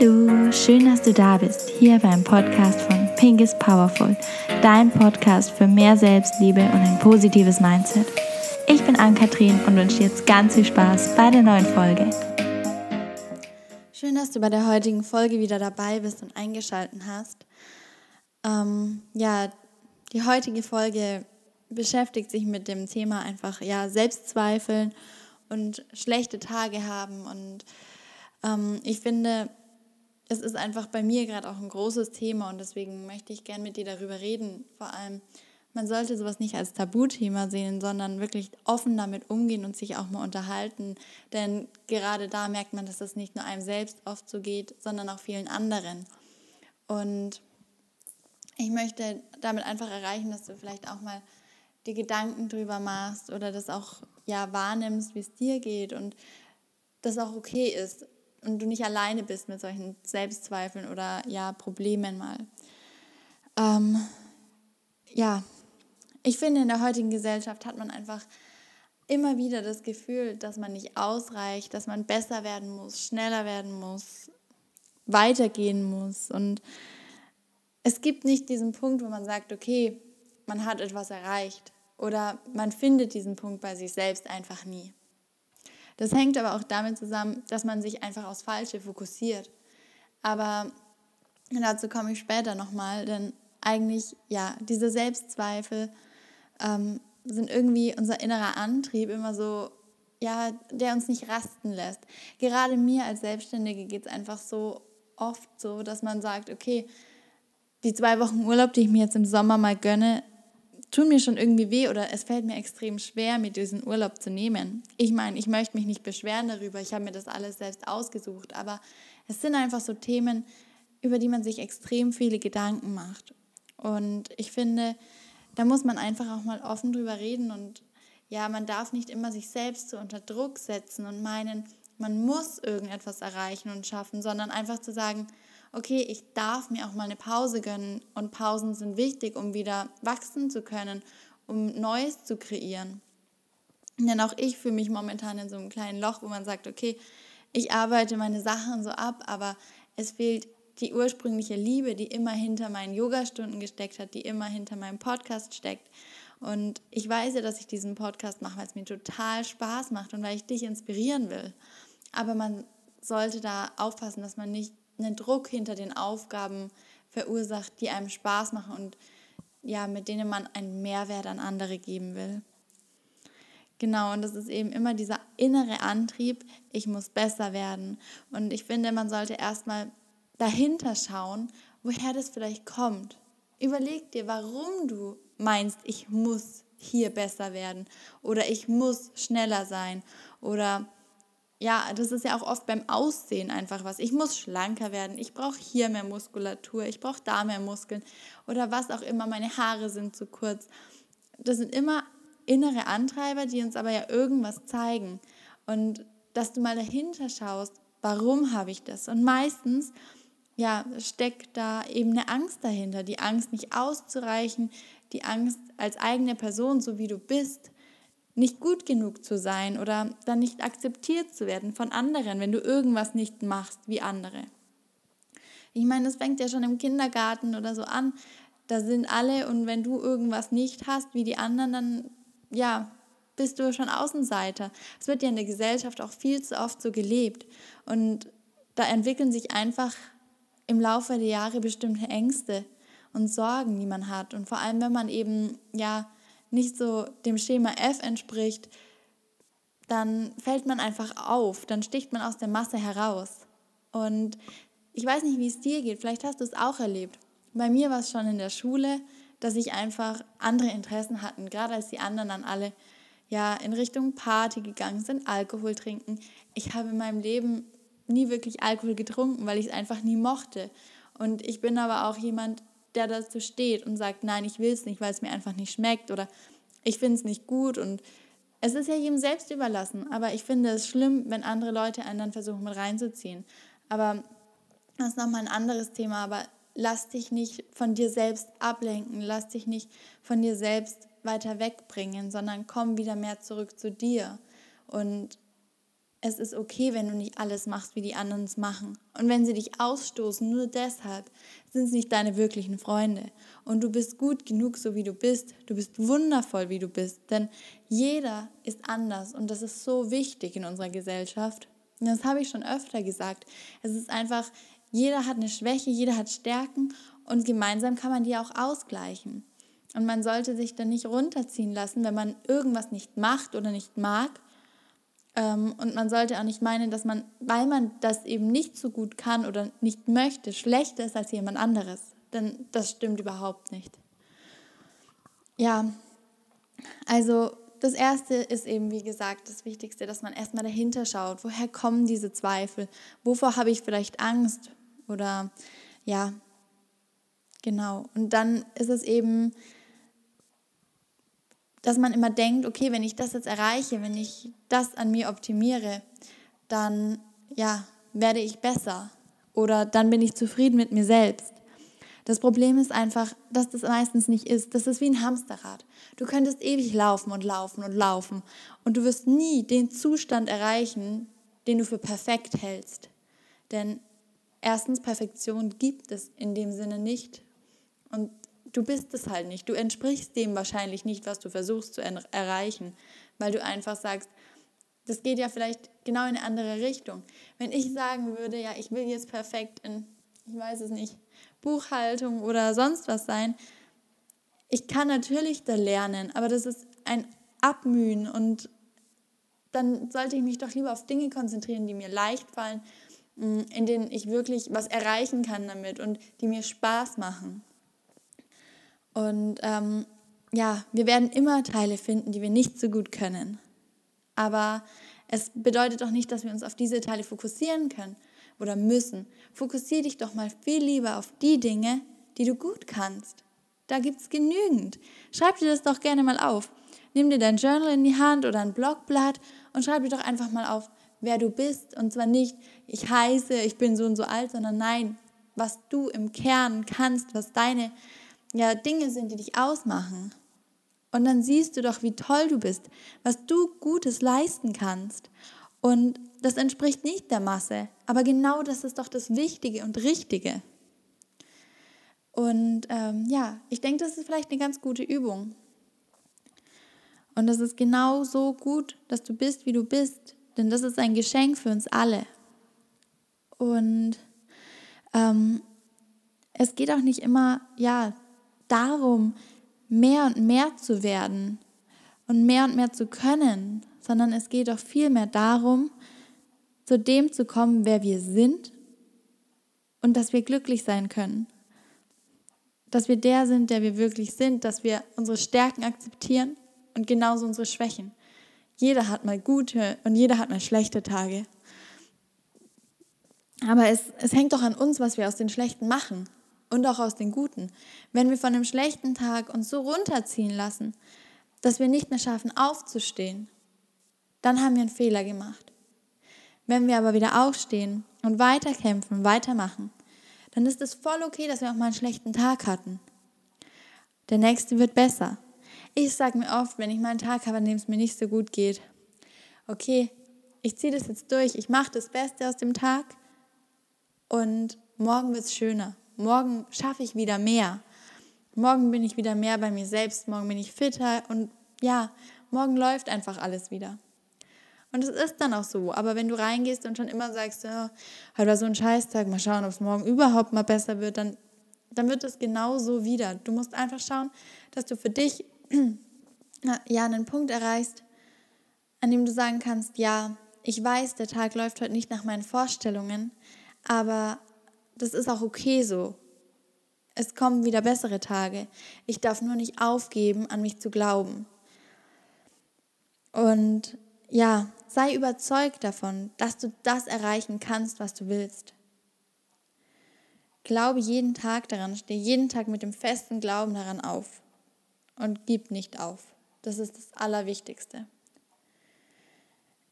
Hallo, schön, dass du da bist, hier beim Podcast von Pink is Powerful, dein Podcast für mehr Selbstliebe und ein positives Mindset. Ich bin Ann-Kathrin und wünsche dir jetzt ganz viel Spaß bei der neuen Folge. Schön, dass du bei der heutigen Folge wieder dabei bist und eingeschaltet hast. Ähm, ja, die heutige Folge beschäftigt sich mit dem Thema einfach ja Selbstzweifeln und schlechte Tage haben und ähm, ich finde, es ist einfach bei mir gerade auch ein großes Thema und deswegen möchte ich gerne mit dir darüber reden. Vor allem, man sollte sowas nicht als Tabuthema sehen, sondern wirklich offen damit umgehen und sich auch mal unterhalten. Denn gerade da merkt man, dass das nicht nur einem selbst oft so geht, sondern auch vielen anderen. Und ich möchte damit einfach erreichen, dass du vielleicht auch mal die Gedanken drüber machst oder das auch ja wahrnimmst, wie es dir geht und das auch okay ist und du nicht alleine bist mit solchen Selbstzweifeln oder ja Problemen mal. Ähm, ja, ich finde, in der heutigen Gesellschaft hat man einfach immer wieder das Gefühl, dass man nicht ausreicht, dass man besser werden muss, schneller werden muss, weitergehen muss. Und es gibt nicht diesen Punkt, wo man sagt, okay, man hat etwas erreicht oder man findet diesen Punkt bei sich selbst einfach nie. Das hängt aber auch damit zusammen, dass man sich einfach aufs Falsche fokussiert. Aber dazu komme ich später nochmal, denn eigentlich, ja, diese Selbstzweifel ähm, sind irgendwie unser innerer Antrieb, immer so, ja, der uns nicht rasten lässt. Gerade mir als Selbstständige geht es einfach so oft so, dass man sagt, okay, die zwei Wochen Urlaub, die ich mir jetzt im Sommer mal gönne, tun mir schon irgendwie weh oder es fällt mir extrem schwer, mir diesen Urlaub zu nehmen. Ich meine, ich möchte mich nicht beschweren darüber, ich habe mir das alles selbst ausgesucht, aber es sind einfach so Themen, über die man sich extrem viele Gedanken macht. Und ich finde, da muss man einfach auch mal offen drüber reden und ja, man darf nicht immer sich selbst so unter Druck setzen und meinen, man muss irgendetwas erreichen und schaffen, sondern einfach zu sagen, okay, ich darf mir auch mal eine Pause gönnen und Pausen sind wichtig, um wieder wachsen zu können, um Neues zu kreieren. Denn auch ich fühle mich momentan in so einem kleinen Loch, wo man sagt, okay, ich arbeite meine Sachen so ab, aber es fehlt die ursprüngliche Liebe, die immer hinter meinen Yogastunden gesteckt hat, die immer hinter meinem Podcast steckt. Und ich weiß ja, dass ich diesen Podcast mache, weil es mir total Spaß macht und weil ich dich inspirieren will. Aber man sollte da aufpassen, dass man nicht einen Druck hinter den Aufgaben verursacht, die einem Spaß machen und ja, mit denen man einen Mehrwert an andere geben will. Genau, und das ist eben immer dieser innere Antrieb, ich muss besser werden. Und ich finde, man sollte erstmal dahinter schauen, woher das vielleicht kommt. Überleg dir, warum du meinst, ich muss hier besser werden oder ich muss schneller sein oder ja, das ist ja auch oft beim Aussehen einfach was. Ich muss schlanker werden, ich brauche hier mehr Muskulatur, ich brauche da mehr Muskeln oder was auch immer, meine Haare sind zu kurz. Das sind immer innere Antreiber, die uns aber ja irgendwas zeigen. Und dass du mal dahinter schaust, warum habe ich das? Und meistens ja, steckt da eben eine Angst dahinter, die Angst nicht auszureichen, die Angst als eigene Person, so wie du bist, nicht gut genug zu sein oder dann nicht akzeptiert zu werden von anderen, wenn du irgendwas nicht machst wie andere. Ich meine, es fängt ja schon im Kindergarten oder so an. Da sind alle und wenn du irgendwas nicht hast wie die anderen, dann ja, bist du schon Außenseiter. Es wird ja in der Gesellschaft auch viel zu oft so gelebt und da entwickeln sich einfach im Laufe der Jahre bestimmte Ängste und Sorgen, die man hat und vor allem wenn man eben ja nicht so dem Schema F entspricht, dann fällt man einfach auf, dann sticht man aus der Masse heraus. Und ich weiß nicht, wie es dir geht, vielleicht hast du es auch erlebt. Bei mir war es schon in der Schule, dass ich einfach andere Interessen hatten, gerade als die anderen dann alle ja in Richtung Party gegangen sind, Alkohol trinken. Ich habe in meinem Leben nie wirklich Alkohol getrunken, weil ich es einfach nie mochte. Und ich bin aber auch jemand, der dazu steht und sagt, nein, ich will es nicht, weil es mir einfach nicht schmeckt oder ich finde es nicht gut und es ist ja jedem selbst überlassen. Aber ich finde es schlimm, wenn andere Leute einen dann versuchen mit reinzuziehen. Aber das ist nochmal ein anderes Thema. Aber lass dich nicht von dir selbst ablenken, lass dich nicht von dir selbst weiter wegbringen, sondern komm wieder mehr zurück zu dir. Und es ist okay, wenn du nicht alles machst, wie die anderen es machen. Und wenn sie dich ausstoßen, nur deshalb sind es nicht deine wirklichen Freunde. Und du bist gut genug, so wie du bist. Du bist wundervoll, wie du bist. Denn jeder ist anders und das ist so wichtig in unserer Gesellschaft. Und das habe ich schon öfter gesagt. Es ist einfach, jeder hat eine Schwäche, jeder hat Stärken und gemeinsam kann man die auch ausgleichen. Und man sollte sich dann nicht runterziehen lassen, wenn man irgendwas nicht macht oder nicht mag und man sollte auch nicht meinen, dass man, weil man das eben nicht so gut kann oder nicht möchte, schlechter ist als jemand anderes. Denn das stimmt überhaupt nicht. Ja, also das Erste ist eben, wie gesagt, das Wichtigste, dass man erstmal dahinter schaut. Woher kommen diese Zweifel? Wovor habe ich vielleicht Angst? Oder ja, genau. Und dann ist es eben dass man immer denkt, okay, wenn ich das jetzt erreiche, wenn ich das an mir optimiere, dann ja, werde ich besser oder dann bin ich zufrieden mit mir selbst. Das Problem ist einfach, dass das meistens nicht ist. Das ist wie ein Hamsterrad. Du könntest ewig laufen und laufen und laufen und du wirst nie den Zustand erreichen, den du für perfekt hältst. Denn erstens, Perfektion gibt es in dem Sinne nicht. Und du bist es halt nicht. Du entsprichst dem wahrscheinlich nicht, was du versuchst zu erreichen, weil du einfach sagst, das geht ja vielleicht genau in eine andere Richtung. Wenn ich sagen würde, ja, ich will jetzt perfekt in, ich weiß es nicht, Buchhaltung oder sonst was sein, ich kann natürlich da lernen, aber das ist ein Abmühen und dann sollte ich mich doch lieber auf Dinge konzentrieren, die mir leicht fallen, mm, in denen ich wirklich was erreichen kann damit und die mir Spaß machen. Und ähm, ja, wir werden immer Teile finden, die wir nicht so gut können. Aber es bedeutet doch nicht, dass wir uns auf diese Teile fokussieren können oder müssen. Fokussiere dich doch mal viel lieber auf die Dinge, die du gut kannst. Da gibt es genügend. Schreib dir das doch gerne mal auf. Nimm dir dein Journal in die Hand oder ein Blogblatt und schreib dir doch einfach mal auf, wer du bist. Und zwar nicht, ich heiße, ich bin so und so alt, sondern nein, was du im Kern kannst, was deine ja, Dinge sind, die dich ausmachen. Und dann siehst du doch, wie toll du bist, was du Gutes leisten kannst. Und das entspricht nicht der Masse, aber genau das ist doch das Wichtige und Richtige. Und ähm, ja, ich denke, das ist vielleicht eine ganz gute Übung. Und das ist genau so gut, dass du bist, wie du bist, denn das ist ein Geschenk für uns alle. Und ähm, es geht auch nicht immer, ja, darum, mehr und mehr zu werden und mehr und mehr zu können, sondern es geht auch vielmehr darum, zu dem zu kommen, wer wir sind und dass wir glücklich sein können. Dass wir der sind, der wir wirklich sind, dass wir unsere Stärken akzeptieren und genauso unsere Schwächen. Jeder hat mal gute und jeder hat mal schlechte Tage. Aber es, es hängt doch an uns, was wir aus den schlechten machen und auch aus den guten. Wenn wir von einem schlechten Tag uns so runterziehen lassen, dass wir nicht mehr schaffen, aufzustehen, dann haben wir einen Fehler gemacht. Wenn wir aber wieder aufstehen und weiterkämpfen, weitermachen, dann ist es voll okay, dass wir auch mal einen schlechten Tag hatten. Der nächste wird besser. Ich sage mir oft, wenn ich mal einen Tag habe, an dem es mir nicht so gut geht, okay, ich ziehe das jetzt durch, ich mache das Beste aus dem Tag und morgen wird es schöner. Morgen schaffe ich wieder mehr. Morgen bin ich wieder mehr bei mir selbst. Morgen bin ich fitter und ja, morgen läuft einfach alles wieder. Und es ist dann auch so. Aber wenn du reingehst und schon immer sagst, ja, heute war so ein Scheißtag, mal schauen, ob es morgen überhaupt mal besser wird, dann, dann wird es genau so wieder. Du musst einfach schauen, dass du für dich ja einen Punkt erreichst, an dem du sagen kannst, ja, ich weiß, der Tag läuft heute nicht nach meinen Vorstellungen, aber das ist auch okay so. Es kommen wieder bessere Tage. Ich darf nur nicht aufgeben, an mich zu glauben. Und ja, sei überzeugt davon, dass du das erreichen kannst, was du willst. Glaube jeden Tag daran, steh jeden Tag mit dem festen Glauben daran auf und gib nicht auf. Das ist das Allerwichtigste.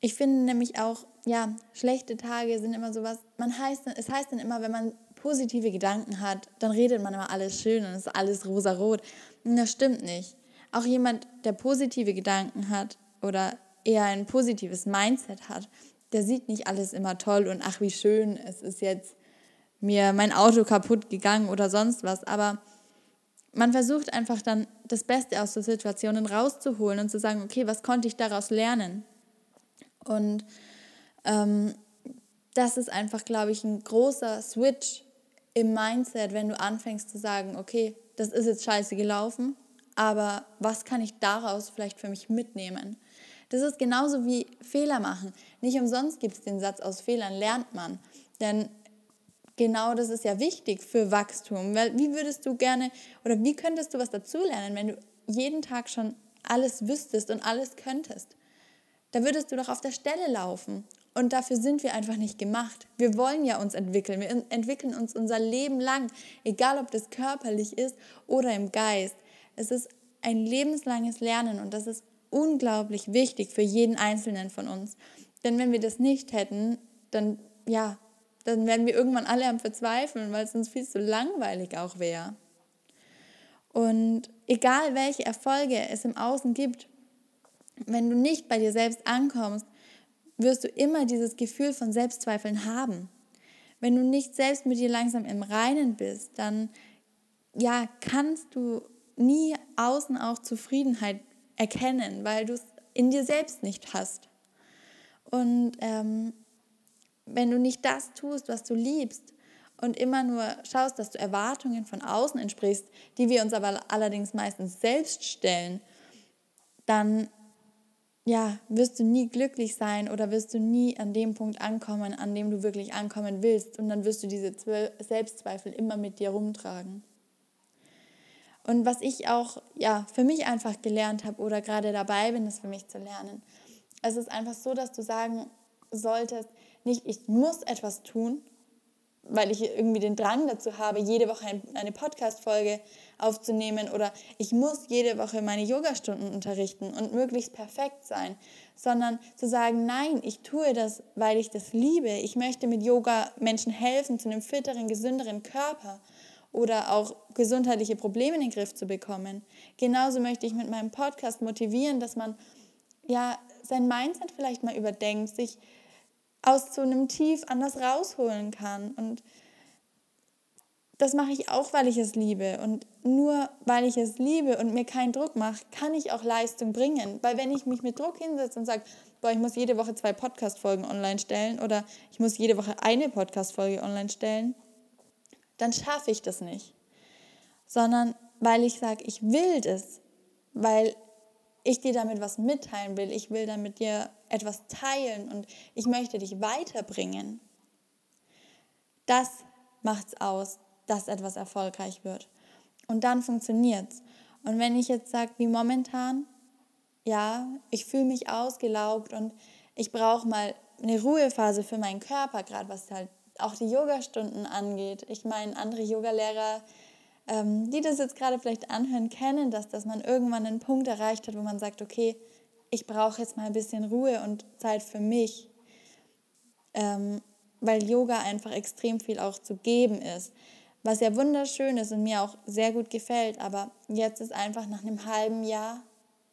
Ich finde nämlich auch, ja, schlechte Tage sind immer sowas, man heißt, es heißt dann immer, wenn man positive Gedanken hat, dann redet man immer alles schön und ist alles rosarot. Und das stimmt nicht. Auch jemand, der positive Gedanken hat oder eher ein positives Mindset hat, der sieht nicht alles immer toll und ach, wie schön, es ist jetzt mir mein Auto kaputt gegangen oder sonst was. Aber man versucht einfach dann das Beste aus so Situationen rauszuholen und zu sagen, okay, was konnte ich daraus lernen? Und ähm, das ist einfach, glaube ich, ein großer Switch im Mindset, wenn du anfängst zu sagen, okay, das ist jetzt scheiße gelaufen, aber was kann ich daraus vielleicht für mich mitnehmen? Das ist genauso wie Fehler machen. Nicht umsonst gibt es den Satz, aus Fehlern lernt man. Denn genau das ist ja wichtig für Wachstum. Weil wie würdest du gerne oder wie könntest du was dazulernen, wenn du jeden Tag schon alles wüsstest und alles könntest? Da würdest du doch auf der Stelle laufen. Und dafür sind wir einfach nicht gemacht. Wir wollen ja uns entwickeln. Wir entwickeln uns unser Leben lang, egal ob das körperlich ist oder im Geist. Es ist ein lebenslanges Lernen und das ist unglaublich wichtig für jeden Einzelnen von uns. Denn wenn wir das nicht hätten, dann, ja, dann wären wir irgendwann alle am Verzweifeln, weil es uns viel zu langweilig auch wäre. Und egal welche Erfolge es im Außen gibt, wenn du nicht bei dir selbst ankommst, wirst du immer dieses Gefühl von Selbstzweifeln haben. Wenn du nicht selbst mit dir langsam im Reinen bist, dann ja, kannst du nie außen auch Zufriedenheit erkennen, weil du es in dir selbst nicht hast. Und ähm, wenn du nicht das tust, was du liebst und immer nur schaust, dass du Erwartungen von außen entsprichst, die wir uns aber allerdings meistens selbst stellen, dann ja, wirst du nie glücklich sein oder wirst du nie an dem Punkt ankommen, an dem du wirklich ankommen willst. Und dann wirst du diese Selbstzweifel immer mit dir rumtragen. Und was ich auch ja, für mich einfach gelernt habe oder gerade dabei bin, das für mich zu lernen, es ist einfach so, dass du sagen solltest, nicht ich muss etwas tun, weil ich irgendwie den Drang dazu habe, jede Woche eine Podcast-Folge aufzunehmen oder ich muss jede Woche meine Yogastunden unterrichten und möglichst perfekt sein, sondern zu sagen, nein, ich tue das, weil ich das liebe. Ich möchte mit Yoga Menschen helfen zu einem fitteren, gesünderen Körper oder auch gesundheitliche Probleme in den Griff zu bekommen. Genauso möchte ich mit meinem Podcast motivieren, dass man ja sein Mindset vielleicht mal überdenkt, sich aus so einem Tief anders rausholen kann. Und das mache ich auch, weil ich es liebe. Und nur weil ich es liebe und mir keinen Druck mache, kann ich auch Leistung bringen. Weil wenn ich mich mit Druck hinsetze und sage, boah, ich muss jede Woche zwei Podcast-Folgen online stellen oder ich muss jede Woche eine Podcast-Folge online stellen, dann schaffe ich das nicht. Sondern weil ich sage, ich will das, weil ich dir damit was mitteilen will, ich will damit dir etwas teilen und ich möchte dich weiterbringen. Das macht es aus, dass etwas erfolgreich wird. Und dann funktioniert es. Und wenn ich jetzt sage, wie momentan, ja, ich fühle mich ausgelaugt und ich brauche mal eine Ruhephase für meinen Körper, gerade was halt auch die Yogastunden angeht. Ich meine, andere Yogalehrer, ähm, die das jetzt gerade vielleicht anhören, kennen das, dass man irgendwann einen Punkt erreicht hat, wo man sagt, okay, ich brauche jetzt mal ein bisschen Ruhe und Zeit für mich, ähm, weil Yoga einfach extrem viel auch zu geben ist. Was ja wunderschön ist und mir auch sehr gut gefällt, aber jetzt ist einfach nach einem halben Jahr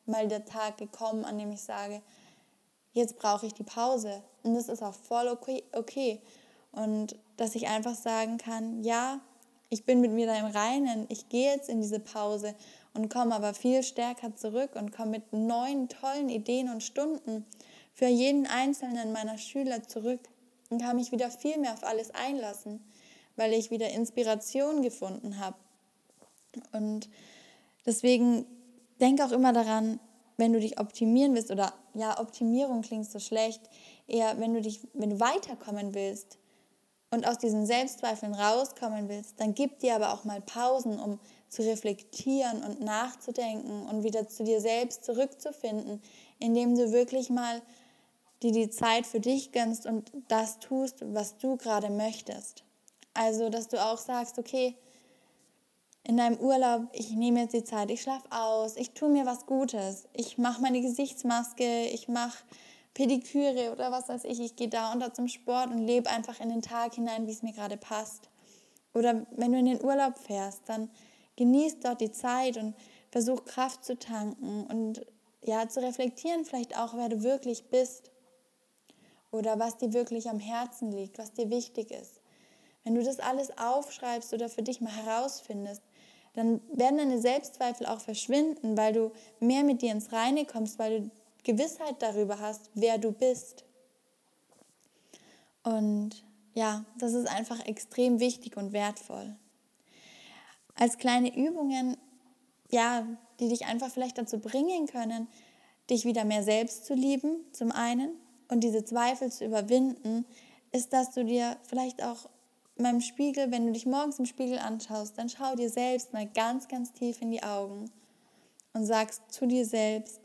mal der Tag gekommen, an dem ich sage, jetzt brauche ich die Pause. Und das ist auch voll okay. okay. Und dass ich einfach sagen kann, ja, ich bin mit mir da im Reinen, ich gehe jetzt in diese Pause und komme aber viel stärker zurück und komme mit neuen, tollen Ideen und Stunden für jeden einzelnen meiner Schüler zurück und kann mich wieder viel mehr auf alles einlassen, weil ich wieder Inspiration gefunden habe. Und deswegen denk auch immer daran, wenn du dich optimieren willst oder ja, Optimierung klingt so schlecht, eher wenn du dich, wenn du weiterkommen willst, und aus diesen Selbstzweifeln rauskommen willst, dann gib dir aber auch mal Pausen, um zu reflektieren und nachzudenken und wieder zu dir selbst zurückzufinden, indem du wirklich mal dir die Zeit für dich gönnst und das tust, was du gerade möchtest. Also, dass du auch sagst, okay, in deinem Urlaub, ich nehme jetzt die Zeit, ich schlafe aus, ich tue mir was Gutes, ich mache meine Gesichtsmaske, ich mache Pediküre oder was weiß ich. Ich gehe da und da zum Sport und lebe einfach in den Tag hinein, wie es mir gerade passt. Oder wenn du in den Urlaub fährst, dann genieß dort die Zeit und versuch Kraft zu tanken und ja, zu reflektieren vielleicht auch, wer du wirklich bist. oder was dir wirklich am Herzen liegt, was dir wichtig ist. Wenn du das alles aufschreibst oder für dich mal herausfindest, dann werden deine Selbstzweifel auch verschwinden, weil du mehr mit dir ins Reine kommst, weil du Gewissheit darüber hast, wer du bist. Und ja, das ist einfach extrem wichtig und wertvoll. Als kleine Übungen, ja, die dich einfach vielleicht dazu bringen können, dich wieder mehr selbst zu lieben, zum einen, und diese Zweifel zu überwinden, ist, dass du dir vielleicht auch meinem Spiegel, wenn du dich morgens im Spiegel anschaust, dann schau dir selbst mal ganz, ganz tief in die Augen und sagst zu dir selbst,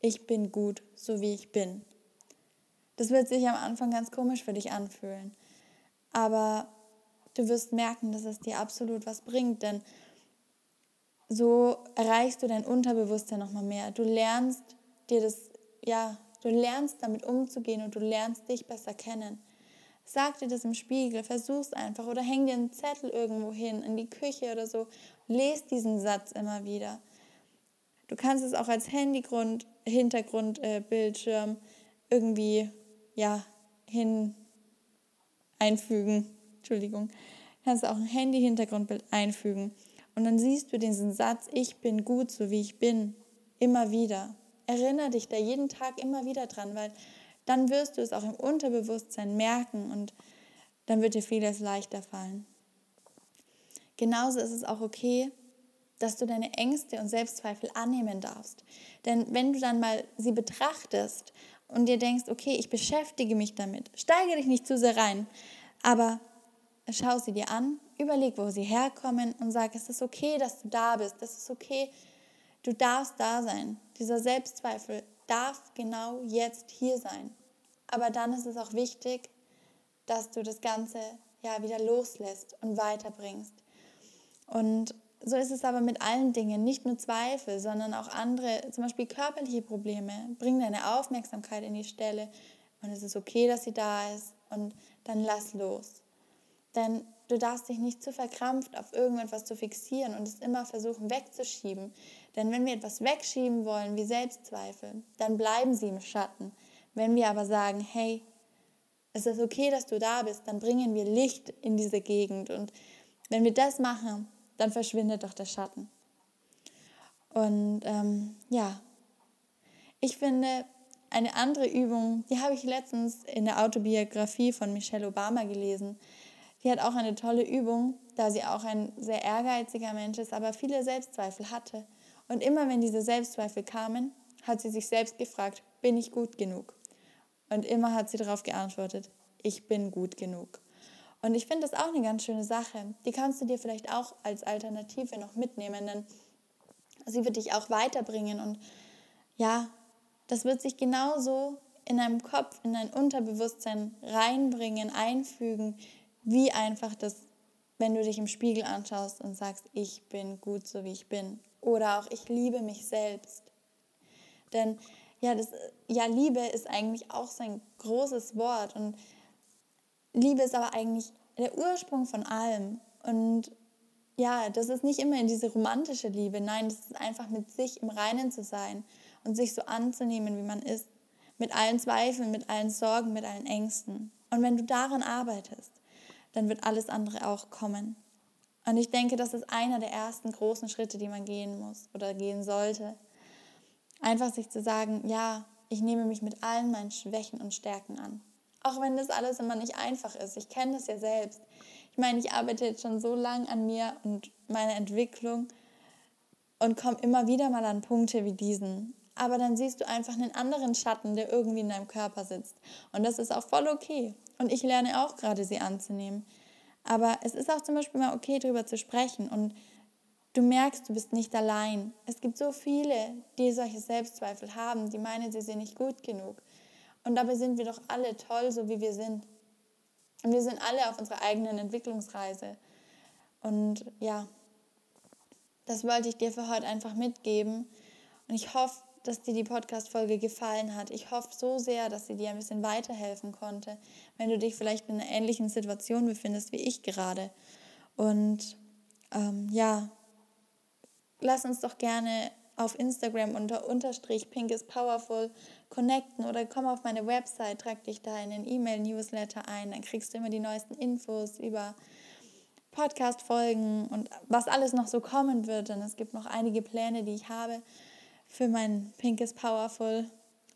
ich bin gut, so wie ich bin. Das wird sich am Anfang ganz komisch für dich anfühlen, aber du wirst merken, dass es dir absolut was bringt, denn so erreichst du dein Unterbewusstsein noch mal mehr. Du lernst dir das, ja, du lernst damit umzugehen und du lernst dich besser kennen. Sag dir das im Spiegel, versuch's einfach oder häng dir einen Zettel irgendwo hin, in die Küche oder so. Lest diesen Satz immer wieder. Du kannst es auch als Handygrund, Hintergrundbildschirm äh, irgendwie ja, hin einfügen. Entschuldigung. Du kannst auch ein Handy-Hintergrundbild einfügen. Und dann siehst du diesen Satz, ich bin gut, so wie ich bin, immer wieder. Erinnere dich da jeden Tag immer wieder dran, weil dann wirst du es auch im Unterbewusstsein merken und dann wird dir vieles leichter fallen. Genauso ist es auch okay, dass du deine Ängste und Selbstzweifel annehmen darfst. Denn wenn du dann mal sie betrachtest und dir denkst, okay, ich beschäftige mich damit, steige dich nicht zu sehr rein, aber schau sie dir an, überleg, wo sie herkommen und sag, es ist okay, dass du da bist, es ist okay, du darfst da sein. Dieser Selbstzweifel darf genau jetzt hier sein. Aber dann ist es auch wichtig, dass du das Ganze ja wieder loslässt und weiterbringst. Und so ist es aber mit allen Dingen, nicht nur Zweifel, sondern auch andere, zum Beispiel körperliche Probleme. Bring deine Aufmerksamkeit in die Stelle und es ist okay, dass sie da ist und dann lass los. Denn du darfst dich nicht zu verkrampft auf irgendetwas zu fixieren und es immer versuchen wegzuschieben. Denn wenn wir etwas wegschieben wollen, wie Selbstzweifel, dann bleiben sie im Schatten. Wenn wir aber sagen, hey, es ist okay, dass du da bist, dann bringen wir Licht in diese Gegend. Und wenn wir das machen, dann verschwindet doch der Schatten. Und ähm, ja, ich finde, eine andere Übung, die habe ich letztens in der Autobiografie von Michelle Obama gelesen. Die hat auch eine tolle Übung, da sie auch ein sehr ehrgeiziger Mensch ist, aber viele Selbstzweifel hatte. Und immer wenn diese Selbstzweifel kamen, hat sie sich selbst gefragt, bin ich gut genug? Und immer hat sie darauf geantwortet, ich bin gut genug. Und ich finde das auch eine ganz schöne Sache. Die kannst du dir vielleicht auch als Alternative noch mitnehmen, denn sie wird dich auch weiterbringen. Und ja, das wird sich genauso in deinem Kopf, in dein Unterbewusstsein reinbringen, einfügen, wie einfach das, wenn du dich im Spiegel anschaust und sagst, ich bin gut so wie ich bin. Oder auch, ich liebe mich selbst. Denn ja, das, ja, Liebe ist eigentlich auch so ein großes Wort. Und Liebe ist aber eigentlich der Ursprung von allem. Und ja, das ist nicht immer in diese romantische Liebe. Nein, das ist einfach mit sich im Reinen zu sein und sich so anzunehmen, wie man ist. Mit allen Zweifeln, mit allen Sorgen, mit allen Ängsten. Und wenn du daran arbeitest, dann wird alles andere auch kommen. Und ich denke, das ist einer der ersten großen Schritte, die man gehen muss oder gehen sollte. Einfach sich zu sagen, ja, ich nehme mich mit allen meinen Schwächen und Stärken an. Auch wenn das alles immer nicht einfach ist. Ich kenne das ja selbst. Ich meine, ich arbeite jetzt schon so lange an mir und meiner Entwicklung und komme immer wieder mal an Punkte wie diesen. Aber dann siehst du einfach einen anderen Schatten, der irgendwie in deinem Körper sitzt. Und das ist auch voll okay. Und ich lerne auch gerade, sie anzunehmen. Aber es ist auch zum Beispiel mal okay, darüber zu sprechen. Und du merkst, du bist nicht allein. Es gibt so viele, die solche Selbstzweifel haben, die meinen, sie sind nicht gut genug. Und dabei sind wir doch alle toll, so wie wir sind. Und wir sind alle auf unserer eigenen Entwicklungsreise. Und ja, das wollte ich dir für heute einfach mitgeben. Und ich hoffe, dass dir die Podcast-Folge gefallen hat. Ich hoffe so sehr, dass sie dir ein bisschen weiterhelfen konnte, wenn du dich vielleicht in einer ähnlichen Situation befindest wie ich gerade. Und ähm, ja, lass uns doch gerne auf Instagram unter unterstrich pink is powerful connecten oder komm auf meine Website, trag dich da in den E-Mail-Newsletter ein, dann kriegst du immer die neuesten Infos über Podcast-Folgen und was alles noch so kommen wird. Denn es gibt noch einige Pläne, die ich habe für mein Pink is Powerful.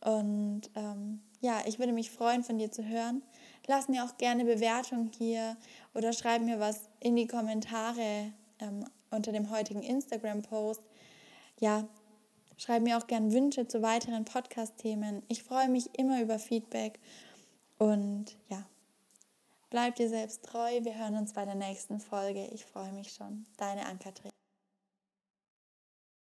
Und ähm, ja, ich würde mich freuen, von dir zu hören. Lass mir auch gerne Bewertung hier oder schreib mir was in die Kommentare ähm, unter dem heutigen Instagram-Post. Ja, schreib mir auch gerne Wünsche zu weiteren Podcast-Themen. Ich freue mich immer über Feedback und ja, bleib dir selbst treu. Wir hören uns bei der nächsten Folge. Ich freue mich schon. Deine Ann-Kathrin.